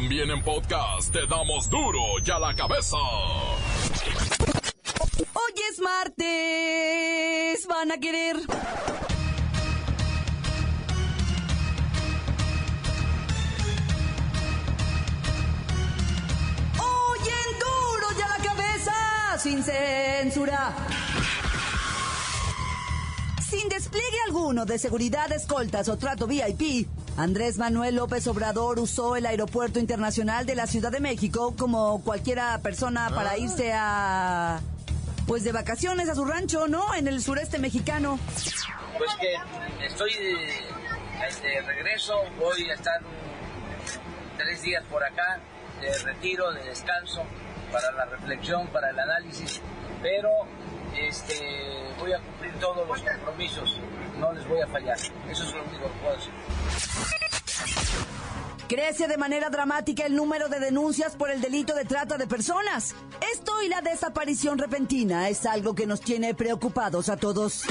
También en podcast te damos duro y a la cabeza. Hoy es martes. Van a querer. Hoy en duro y a la cabeza. Sin censura. Sin despliegue alguno de seguridad, escoltas o trato VIP, Andrés Manuel López Obrador usó el Aeropuerto Internacional de la Ciudad de México como cualquiera persona para irse a... Pues de vacaciones a su rancho, ¿no? En el sureste mexicano. Pues que estoy de, de regreso, voy a estar tres días por acá de retiro, de descanso, para la reflexión, para el análisis, pero este, voy a cumplir todos los compromisos, no les voy a fallar. Eso es lo único que puedo decir. Crece de manera dramática el número de denuncias por el delito de trata de personas. Esto y la desaparición repentina es algo que nos tiene preocupados a todos.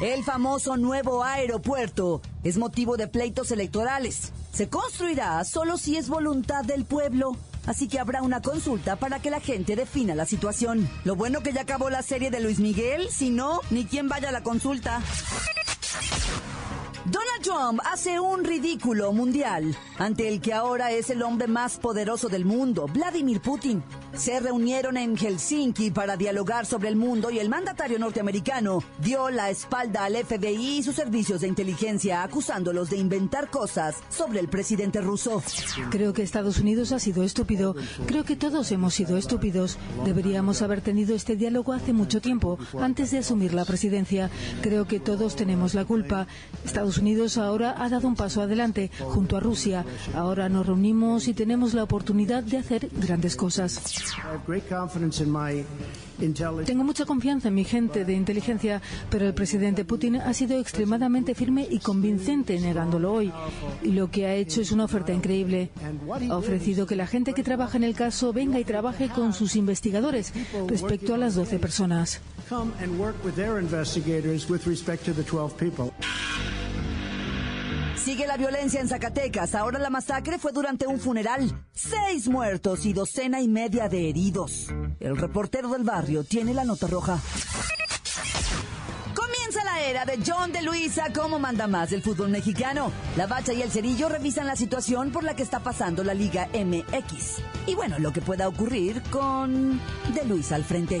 El famoso nuevo aeropuerto es motivo de pleitos electorales. Se construirá solo si es voluntad del pueblo. Así que habrá una consulta para que la gente defina la situación. Lo bueno que ya acabó la serie de Luis Miguel, si no, ni quien vaya a la consulta. Donald Trump hace un ridículo mundial ante el que ahora es el hombre más poderoso del mundo, Vladimir Putin. Se reunieron en Helsinki para dialogar sobre el mundo y el mandatario norteamericano dio la espalda al FBI y sus servicios de inteligencia acusándolos de inventar cosas sobre el presidente ruso. Creo que Estados Unidos ha sido estúpido. Creo que todos hemos sido estúpidos. Deberíamos haber tenido este diálogo hace mucho tiempo, antes de asumir la presidencia. Creo que todos tenemos la culpa. Estados Unidos ahora ha dado un paso adelante junto a Rusia. Ahora nos reunimos y tenemos la oportunidad de hacer grandes cosas. Tengo mucha confianza en mi gente de inteligencia, pero el presidente Putin ha sido extremadamente firme y convincente negándolo hoy. Y lo que ha hecho es una oferta increíble. Ha ofrecido que la gente que trabaja en el caso venga y trabaje con sus investigadores respecto a las 12 personas. Sigue la violencia en Zacatecas. Ahora la masacre fue durante un funeral. Seis muertos y docena y media de heridos. El reportero del barrio tiene la nota roja. Comienza la era de John de Luisa como manda más del fútbol mexicano. La Bacha y el Cerillo revisan la situación por la que está pasando la Liga MX. Y bueno, lo que pueda ocurrir con de Luisa al frente.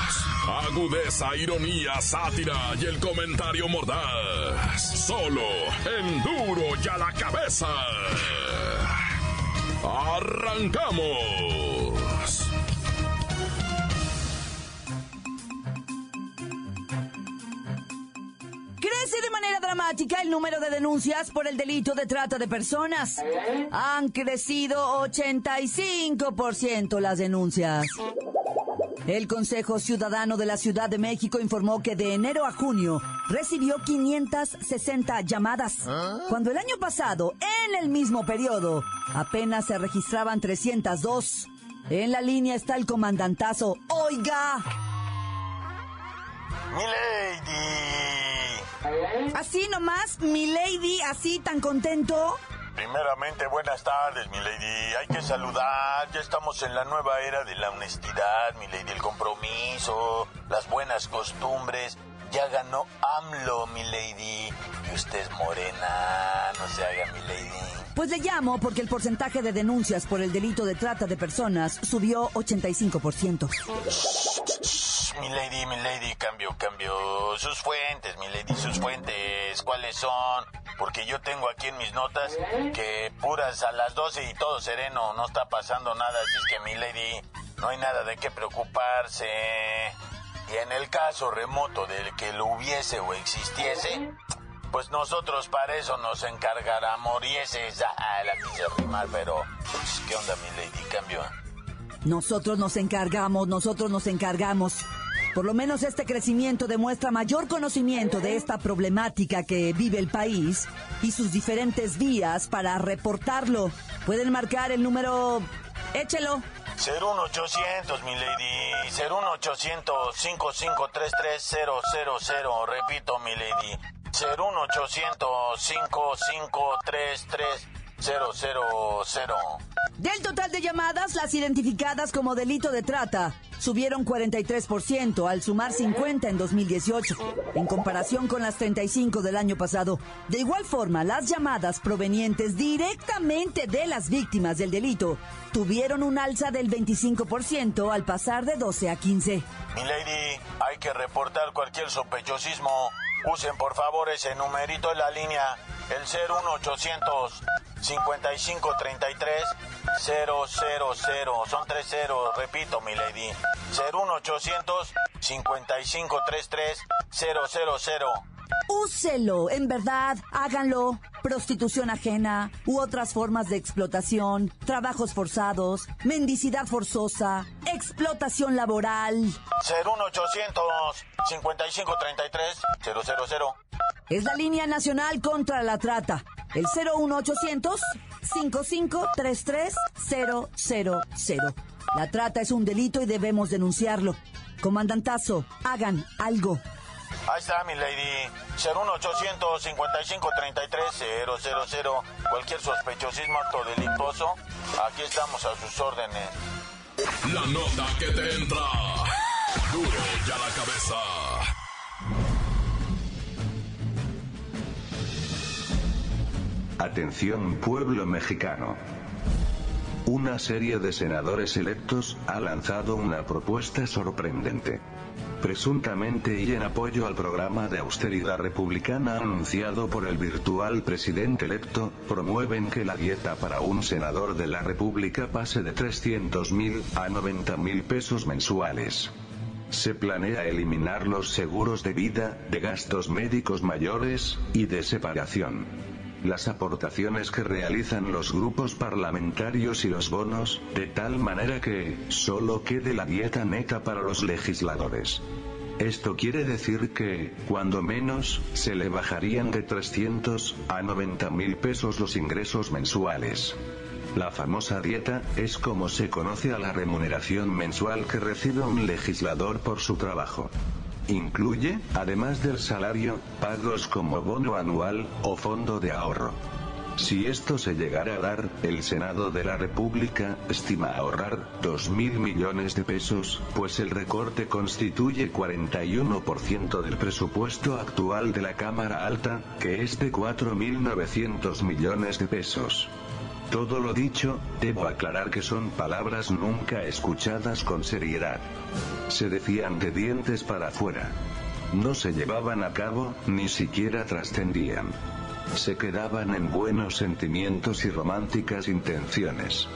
Agudeza, ironía, sátira y el comentario mordaz. Solo en duro y a la cabeza. ¡Arrancamos! Crece de manera dramática el número de denuncias por el delito de trata de personas. Han crecido 85% las denuncias. El Consejo Ciudadano de la Ciudad de México informó que de enero a junio recibió 560 llamadas, cuando el año pasado, en el mismo periodo, apenas se registraban 302. En la línea está el comandantazo. Oiga. Mi lady. Así nomás, mi lady, así tan contento. Primeramente, buenas tardes, mi lady. Hay que saludar. Ya estamos en la nueva era de la honestidad, mi lady. El compromiso, las buenas costumbres. Ya ganó AMLO, mi lady. Y usted es morena. No se haga, mi lady. Pues le llamo porque el porcentaje de denuncias por el delito de trata de personas subió 85%. Mi lady, mi lady, cambio, cambio. Sus fuentes, mi lady, sus fuentes. ¿Cuáles son? Porque yo tengo aquí en mis notas que puras a las 12 y todo sereno, no está pasando nada. Así es que, mi lady, no hay nada de qué preocuparse. Y en el caso remoto del que lo hubiese o existiese, pues nosotros para eso nos encargará morieses. Ah, la quise rimar, pero pues, ¿qué onda, mi lady? Cambio. Nosotros nos encargamos, nosotros nos encargamos. Por lo menos este crecimiento demuestra mayor conocimiento de esta problemática que vive el país y sus diferentes vías para reportarlo. Pueden marcar el número... Échelo. 01800, mi lady. 01800 5533 Repito, mi lady. 01800 5533 Del total de llamadas, las identificadas como delito de trata subieron 43% al sumar 50 en 2018, en comparación con las 35 del año pasado. De igual forma, las llamadas provenientes directamente de las víctimas del delito tuvieron un alza del 25% al pasar de 12 a 15. Mi lady, hay que reportar cualquier sospechosismo. Usen por favor ese numerito en la línea, el 01800 5533 000. Son tres ceros, repito, mi lady. 01800 5533 000. Úselo, en verdad, háganlo. Prostitución ajena u otras formas de explotación, trabajos forzados, mendicidad forzosa, explotación laboral. 01800 5533 000. Es la línea nacional contra la trata. El 01800 5533 La trata es un delito y debemos denunciarlo. Comandantazo, hagan algo. Ahí está, mi lady. 01800 5533 000. Cualquier sospechosismo acto delictuoso, aquí estamos a sus órdenes. La nota que te entra. Duro ya la cabeza. Atención pueblo mexicano. Una serie de senadores electos ha lanzado una propuesta sorprendente. Presuntamente y en apoyo al programa de austeridad republicana anunciado por el virtual presidente electo, promueven que la dieta para un senador de la República pase de 300 mil a 90 mil pesos mensuales. Se planea eliminar los seguros de vida, de gastos médicos mayores, y de separación las aportaciones que realizan los grupos parlamentarios y los bonos, de tal manera que, solo quede la dieta neta para los legisladores. Esto quiere decir que, cuando menos, se le bajarían de 300 a 90 mil pesos los ingresos mensuales. La famosa dieta, es como se conoce a la remuneración mensual que recibe un legislador por su trabajo. Incluye, además del salario, pagos como bono anual, o fondo de ahorro. Si esto se llegara a dar, el Senado de la República estima ahorrar 2 mil millones de pesos, pues el recorte constituye 41% del presupuesto actual de la Cámara Alta, que es de 4.900 millones de pesos. Todo lo dicho, debo aclarar que son palabras nunca escuchadas con seriedad. Se decían de dientes para afuera. No se llevaban a cabo, ni siquiera trascendían. Se quedaban en buenos sentimientos y románticas intenciones.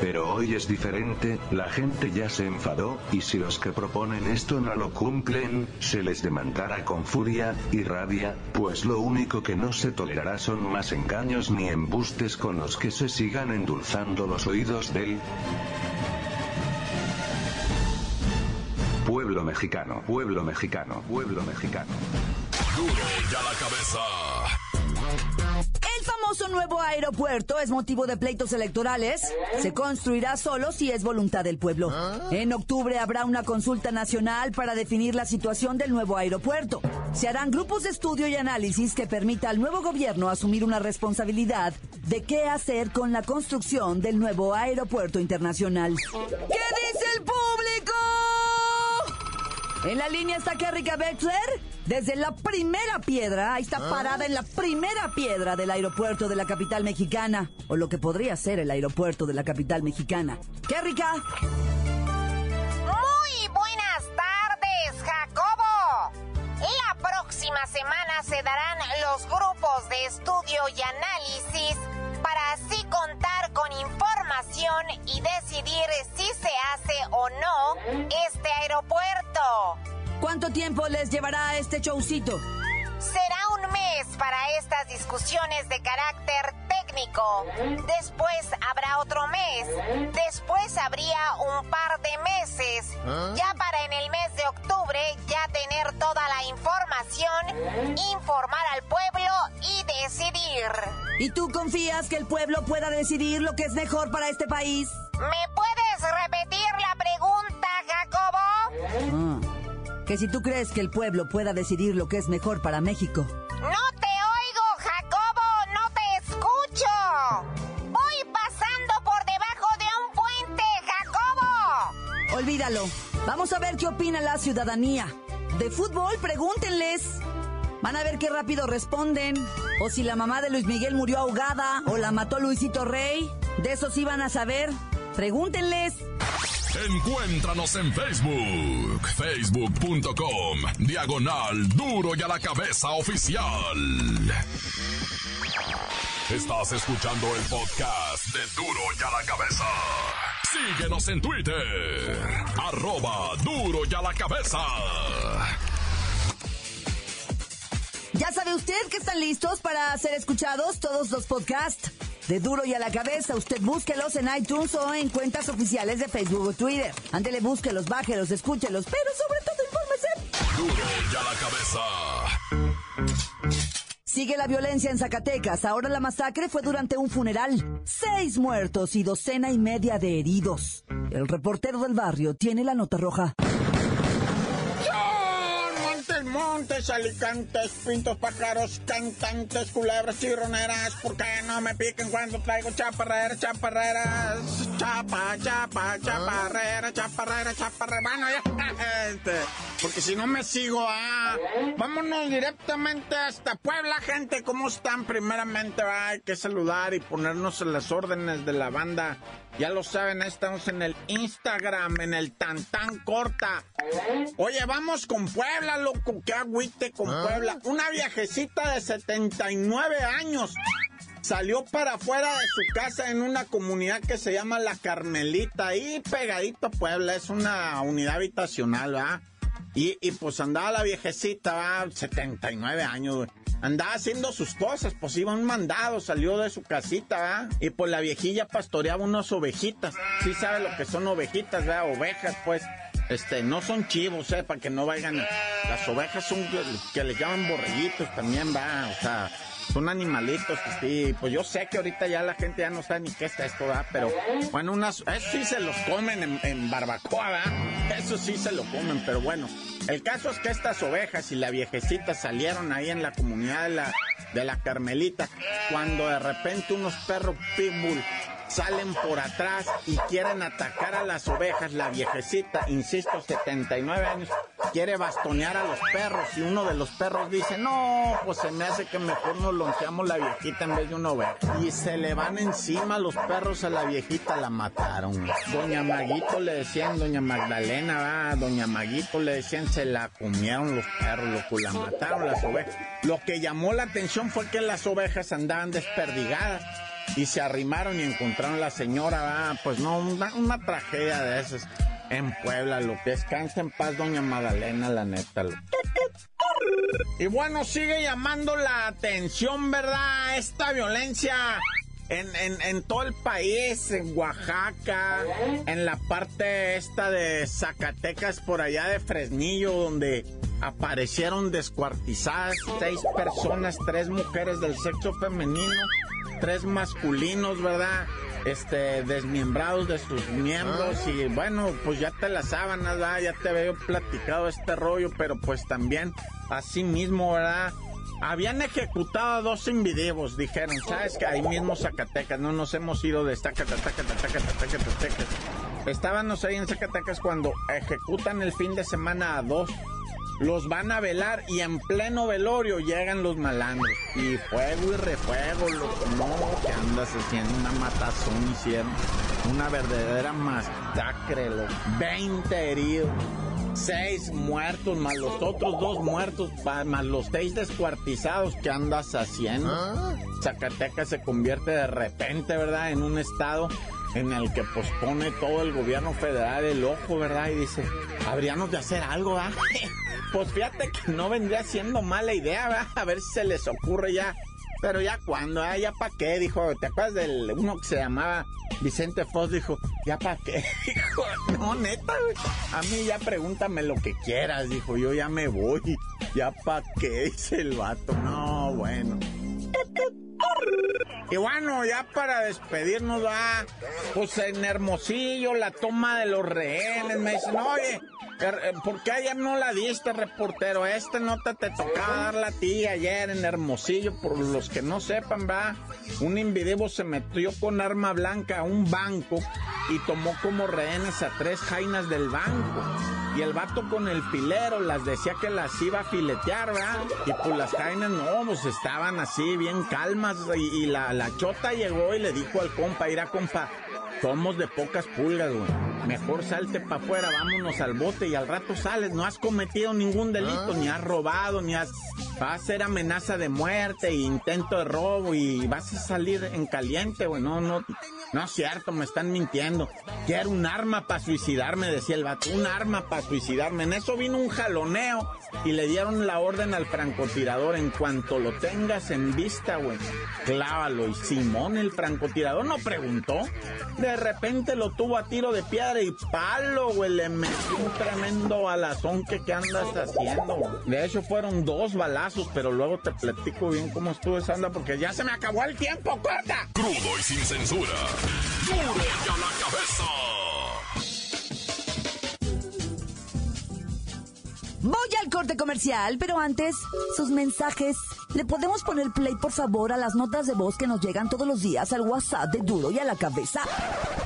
Pero hoy es diferente, la gente ya se enfadó, y si los que proponen esto no lo cumplen, se les demandará con furia y rabia, pues lo único que no se tolerará son más engaños ni embustes con los que se sigan endulzando los oídos del pueblo mexicano, pueblo mexicano, pueblo mexicano. Duro ya la cabeza famoso nuevo aeropuerto es motivo de pleitos electorales, se construirá solo si es voluntad del pueblo. En octubre habrá una consulta nacional para definir la situación del nuevo aeropuerto. Se harán grupos de estudio y análisis que permita al nuevo gobierno asumir una responsabilidad de qué hacer con la construcción del nuevo aeropuerto internacional. ¿Qué dice el público? En la línea está Kerrika Beckler. Desde la primera piedra, ahí está parada en la primera piedra del aeropuerto de la capital mexicana. O lo que podría ser el aeropuerto de la capital mexicana. Kerrika. Muy buenas tardes, Jacobo. La próxima semana se darán los grupos de estudio y análisis para así contar con información y decidir si se hace o no este aeropuerto. ¿Cuánto tiempo les llevará este showcito? Será un mes para estas discusiones de carácter técnico. Después habrá otro mes. Después habría un par de meses. ¿Ah? Ya para en el mes de octubre ya tener toda la información, informar al pueblo y decidir. ¿Y tú confías que el pueblo pueda decidir lo que es mejor para este país? ¿Me puedes repetir la pregunta, Jacobo? Ah, que si tú crees que el pueblo pueda decidir lo que es mejor para México. No te oigo, Jacobo, no te escucho. Voy pasando por debajo de un puente, Jacobo. Olvídalo. Vamos a ver qué opina la ciudadanía. De fútbol, pregúntenles. Van a ver qué rápido responden. O si la mamá de Luis Miguel murió ahogada o la mató Luisito Rey. De eso sí van a saber. Pregúntenles. Encuéntranos en Facebook, facebook.com, diagonal duro y a la cabeza oficial. Estás escuchando el podcast de duro y a la cabeza. Síguenos en Twitter, arroba duro y a la cabeza. Ya sabe usted que están listos para ser escuchados todos los podcasts de Duro y a la Cabeza. Usted búsquelos en iTunes o en cuentas oficiales de Facebook o Twitter. Ándele, búsquelos, bájelos, escúchelos, pero sobre todo infórmese. Duro y a la Cabeza. Sigue la violencia en Zacatecas. Ahora la masacre fue durante un funeral. Seis muertos y docena y media de heridos. El reportero del barrio tiene la nota roja. Montes, alicantes, pintos, pájaros, cantantes, culebras, chirroneras, ¿por qué no me piquen cuando traigo chaparreras, chaparreras? Chapa, chapa, chaparrera, chaparrera, chaparrera. Bueno, ya, este, porque si no me sigo, ah, vámonos directamente hasta Puebla, gente, ¿cómo están? Primeramente, hay que saludar y ponernos en las órdenes de la banda. Ya lo saben, estamos en el Instagram, en el tan tan corta. Oye, vamos con Puebla, loco, qué agüite con ah. Puebla. Una viejecita de 79 años salió para afuera de su casa en una comunidad que se llama La Carmelita, ahí pegadito a Puebla, es una unidad habitacional, ¿verdad? Y, pues andaba la viejecita, ¿va? 79 años, Andaba haciendo sus cosas, pues iba un mandado, salió de su casita, ¿va? Y pues la viejilla pastoreaba unas ovejitas. Sí sabe lo que son ovejitas, ¿verdad? Ovejas, pues. Este, no son chivos, ¿eh? Para que no vayan. Las ovejas son que, les llaman borreguitos también, va. O sea, son animalitos que sí. Pues yo sé que ahorita ya la gente ya no sabe ni qué está esto, ¿verdad? Pero bueno, unas. Eso sí se los comen en, en barbacoa, ¿verdad? Eso sí se lo comen, pero bueno. El caso es que estas ovejas y la viejecita salieron ahí en la comunidad de la, de la Carmelita cuando de repente unos perros pitbull salen por atrás y quieren atacar a las ovejas. La viejecita, insisto, 79 años, quiere bastonear a los perros y uno de los perros dice, no, pues se me hace que mejor nos lonceamos la viejita en vez de una oveja. Y se le van encima los perros a la viejita, la mataron. Doña Maguito le decían, doña Magdalena, va, doña Maguito le decían, se la comieron los perros, loco, la mataron las ovejas. Lo que llamó la atención fue que las ovejas andaban desperdigadas y se arrimaron y encontraron a la señora, pues no, una, tragedia de esas en Puebla, lo que descansa en paz doña Magdalena, la neta. Y bueno, sigue llamando la atención, ¿verdad? Esta violencia en, en, en, todo el país, en Oaxaca, en la parte esta de Zacatecas, por allá de Fresnillo, donde aparecieron descuartizadas seis personas, tres mujeres del sexo femenino tres masculinos, ¿verdad? Este, desmembrados de sus miembros ah. y bueno, pues ya te la sábanas, ¿verdad? Ya te había platicado este rollo, pero pues también así mismo, ¿verdad? Habían ejecutado a dos individuos, dijeron, ¿sabes que ahí mismo Zacatecas, no nos hemos ido de Zacatecas, Zacatecas, Zacatecas. Estábamos ahí en Zacatecas cuando ejecutan el fin de semana a dos los van a velar y en pleno velorio llegan los malandros. Y fuego y refuego, loco. No, que andas haciendo una matazón, hicieron una verdadera masacre, loco. 20 heridos. Seis muertos, más los otros dos muertos, más los seis descuartizados que andas haciendo. Ah. Zacatecas se convierte de repente, ¿verdad?, en un estado en el que pospone todo el gobierno federal el ojo, ¿verdad? Y dice, habríamos de hacer algo, ¿verdad? Pues fíjate que no vendría siendo mala idea, ¿verdad? A ver si se les ocurre ya Pero ya cuando, ah, ya pa' qué, dijo, ¿te acuerdas del uno que se llamaba Vicente Foss? Dijo, ¿ya pa' qué? Dijo, no, neta, güey. A mí ya pregúntame lo que quieras, dijo, yo ya me voy. ¿Ya pa' qué? Dice el vato. No, bueno. Y bueno, ya para despedirnos, va, pues en Hermosillo, la toma de los rehenes, me dicen, oye, eh, ¿por qué ayer no la diste, reportero? Este nota te tocaba darla a ti ayer en Hermosillo, por los que no sepan, va, un individuo se metió con arma blanca a un banco y tomó como rehenes a tres jainas del banco. Y el vato con el pilero las decía que las iba a filetear, ¿verdad? Y pues las jainas no, pues estaban así, bien calmas. Y, y la, la chota llegó y le dijo al compa, irá compa, somos de pocas pulgas, güey. Mejor salte para afuera, vámonos al bote y al rato sales. No has cometido ningún delito, ni has robado, ni has... Vas a ser amenaza de muerte, intento de robo y vas a salir en caliente, güey. No, no, no es cierto, me están mintiendo. Quiero un arma para suicidarme, decía el vato. Un arma para suicidarme. En eso vino un jaloneo y le dieron la orden al francotirador. En cuanto lo tengas en vista, güey, clávalo. Y Simón, el francotirador, no preguntó. De repente lo tuvo a tiro de piedra y palo, güey. Le metió un tremendo balazón que qué andas haciendo. güey? De hecho, fueron dos pero luego te platico bien cómo estuvo esa porque ya se me acabó el tiempo, corta. Crudo y sin censura. Duro y a la cabeza. Voy al corte comercial, pero antes, sus mensajes. ¿Le podemos poner play, por favor, a las notas de voz que nos llegan todos los días al WhatsApp de Duro y a la cabeza?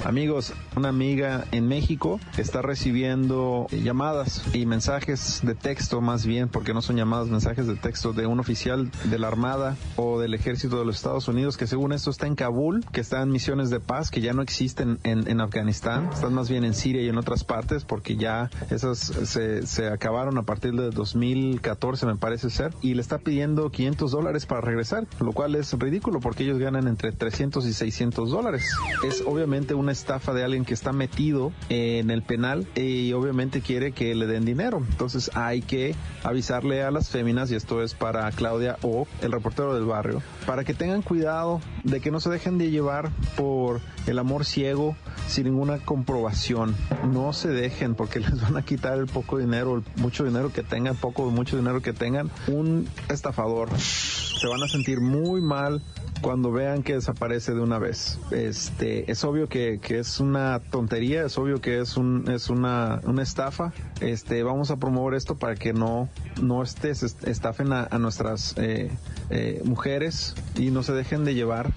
Amigos, una amiga en México está recibiendo llamadas y mensajes de texto más bien, porque no son llamadas, mensajes de texto de un oficial de la Armada o del Ejército de los Estados Unidos que según esto está en Kabul, que está en misiones de paz, que ya no existen en, en Afganistán, están más bien en Siria y en otras partes, porque ya esas se, se acabaron a partir de 2014 me parece ser, y le está pidiendo 500 dólares para regresar, lo cual es ridículo porque ellos ganan entre 300 y 600 dólares. Es obviamente una estafa de alguien que está metido en el penal y obviamente quiere que le den dinero. Entonces hay que avisarle a las féminas, y esto es para Claudia o el reportero del barrio, para que tengan cuidado de que no se dejen de llevar por el amor ciego sin ninguna comprobación. No se dejen porque les van a quitar el poco dinero, mucho dinero que tengan, poco o mucho dinero que tengan. Un estafador se van a sentir muy mal cuando vean que desaparece de una vez. Este, es obvio que, que es una tontería, es obvio que es un, es una, una estafa. Este, vamos a promover esto para que no, no estés, estafen a, nuestras eh, eh, mujeres y no se dejen de llevar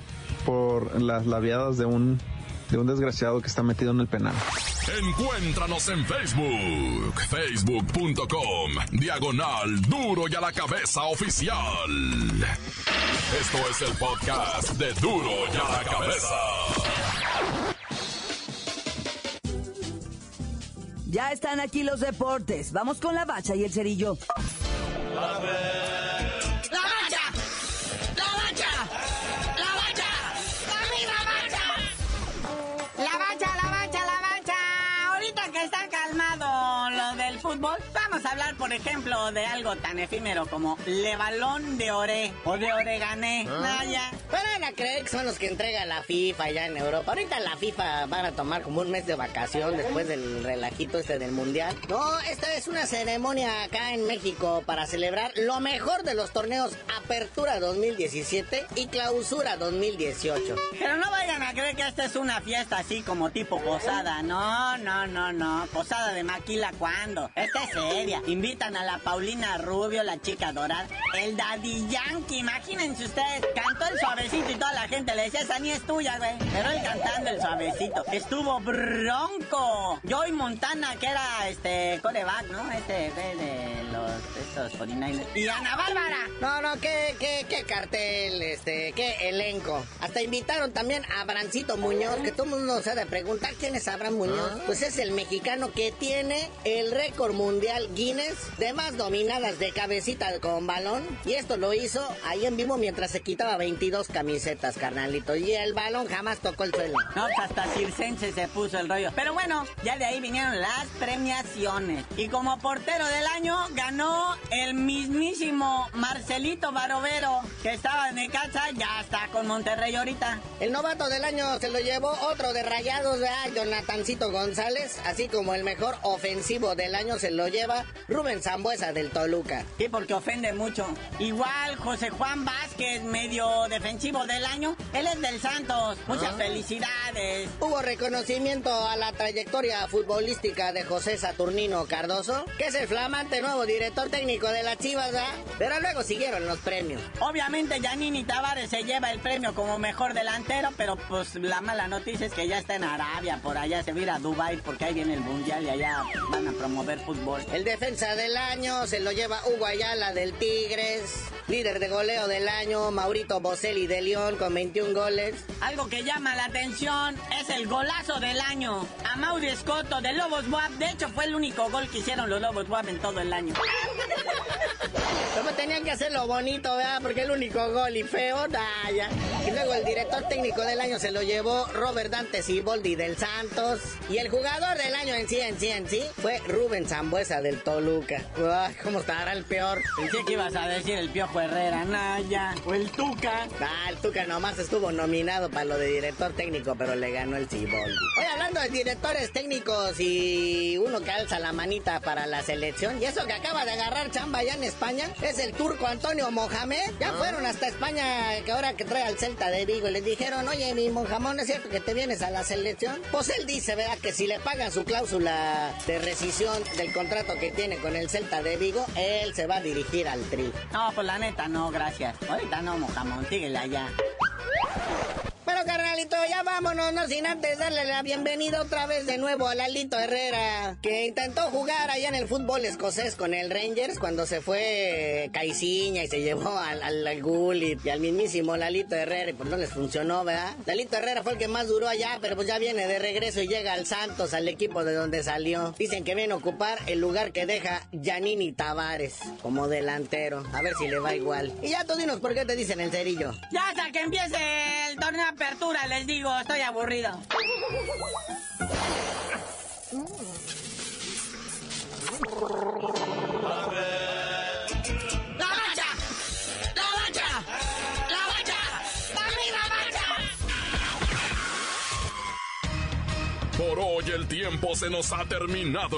por las labiadas de un, de un desgraciado que está metido en el penal. Encuéntranos en Facebook, facebook.com, diagonal duro y a la cabeza oficial. Esto es el podcast de duro y a la cabeza. Ya están aquí los deportes. Vamos con la bacha y el cerillo. ¡La bacha! Por ejemplo, de algo tan efímero como Le Balón de Oré o de Oregané. Vaya. Van a creer que son los que entrega la FIFA allá en Europa. Ahorita la FIFA van a tomar como un mes de vacación después del relajito este del Mundial. No, esta es una ceremonia acá en México para celebrar lo mejor de los torneos Apertura 2017 y Clausura 2018. Pero no vayan a creer que esta es una fiesta así como tipo posada. No, no, no, no. Posada de maquila, ¿cuándo? Esta es seria. Invitan a la Paulina Rubio, la chica dorada. El Daddy Yankee, imagínense ustedes. Cantó el suavecito y toda la gente le decía, esa ni es tuya, güey. Pero él cantando el suavecito. Estuvo bronco. Joey Montana, que era este coreback, ¿no? Este güey de los estos 49ers. Y Ana Bárbara. No, no, qué, qué, qué cartel, este, qué elenco. Hasta invitaron también a Abrancito Muñoz, que todo el mundo se ha de preguntar quién es Abraham Muñoz. Pues es el mexicano que tiene el récord mundial Guinness de más dominadas de cabecita con balón. Y esto lo hizo ahí en vivo mientras se quitaba 22 dos camisetas, carnalito. Y el balón jamás tocó el suelo. No, pues hasta circense se puso el rollo. Pero bueno, ya de ahí vinieron las premiaciones. Y como portero del año ganó el mismísimo Marcelito Barovero, que estaba en casa, ya está con Monterrey ahorita. El novato del año se lo llevó otro de rayados, de Jonathancito González, así como el mejor ofensivo del año se lo lleva Rubén Zambuesa del Toluca. Sí, porque ofende mucho. Igual José Juan Vázquez, medio defensivo del año, él es del Santos. Muchas Ah. felicidades. Hubo reconocimiento a la trayectoria futbolística de José Saturnino Cardoso, que es el flamante nuevo director técnico de la Chivas, ¿verdad? pero luego siguieron los premios. Obviamente Yanini Tavares se lleva el premio como mejor delantero, pero pues la mala noticia es que ya está en Arabia, por allá se va a ir a Dubai porque ahí viene el mundial y allá van a promover fútbol. El defensa del año se lo lleva Hugo Ayala del Tigres, líder de goleo del año Maurito Boselli de León con 21 goles. Algo que llama la atención es el golazo del año. A Mauri Escoto de Lobos Buap. De hecho, fue el único gol que hicieron los Lobos Buap en todo el año. Como tenían que hacerlo bonito, ¿verdad? Porque el único gol y feo, nah, ya. Y luego el director técnico del año se lo llevó Robert Dante Siboldi del Santos. Y el jugador del año en sí, en sí, en sí, fue Rubén Zambuesa del Toluca. Uy, ¿cómo estará el peor? Pensé que ibas a decir el Piojo Herrera, Naya, o el Tuca. Ah, el Tuca nomás estuvo nominado para lo de director técnico, pero le ganó el Siboldi. Hoy hablando de directores técnicos y uno que alza la manita para la selección, y eso que acaba de agarrar chamba allá en España, es el turco Antonio Mohamed. Ya fueron hasta España, que ahora que trae al Celta de Vigo, y les dijeron, oye, mi Mohamed, ¿es cierto que te vienes a la selección? Pues él dice, ¿verdad? Que si le pagan su cláusula de rescisión del contrato que tiene con el Celta de Vigo, él se va a dirigir al Tri. No, pues la neta, no, gracias. Ahorita no, mojamón, síguele allá. Pero carnalito, ya vámonos, no sin antes darle la bienvenida otra vez de nuevo a Lalito Herrera, que intentó jugar allá en el fútbol escocés con el Rangers cuando se fue Caiciña y se llevó al, al, al y al mismísimo Lalito Herrera y pues no les funcionó, ¿verdad? Lalito Herrera fue el que más duró allá, pero pues ya viene de regreso y llega al Santos, al equipo de donde salió. Dicen que viene a ocupar el lugar que deja Yanini Tavares como delantero. A ver si le va igual. Y ya tú dinos por qué te dicen el cerillo. Ya hasta que empiece el torneo apertura, les digo, estoy aburrido. Por hoy el tiempo se nos ha terminado.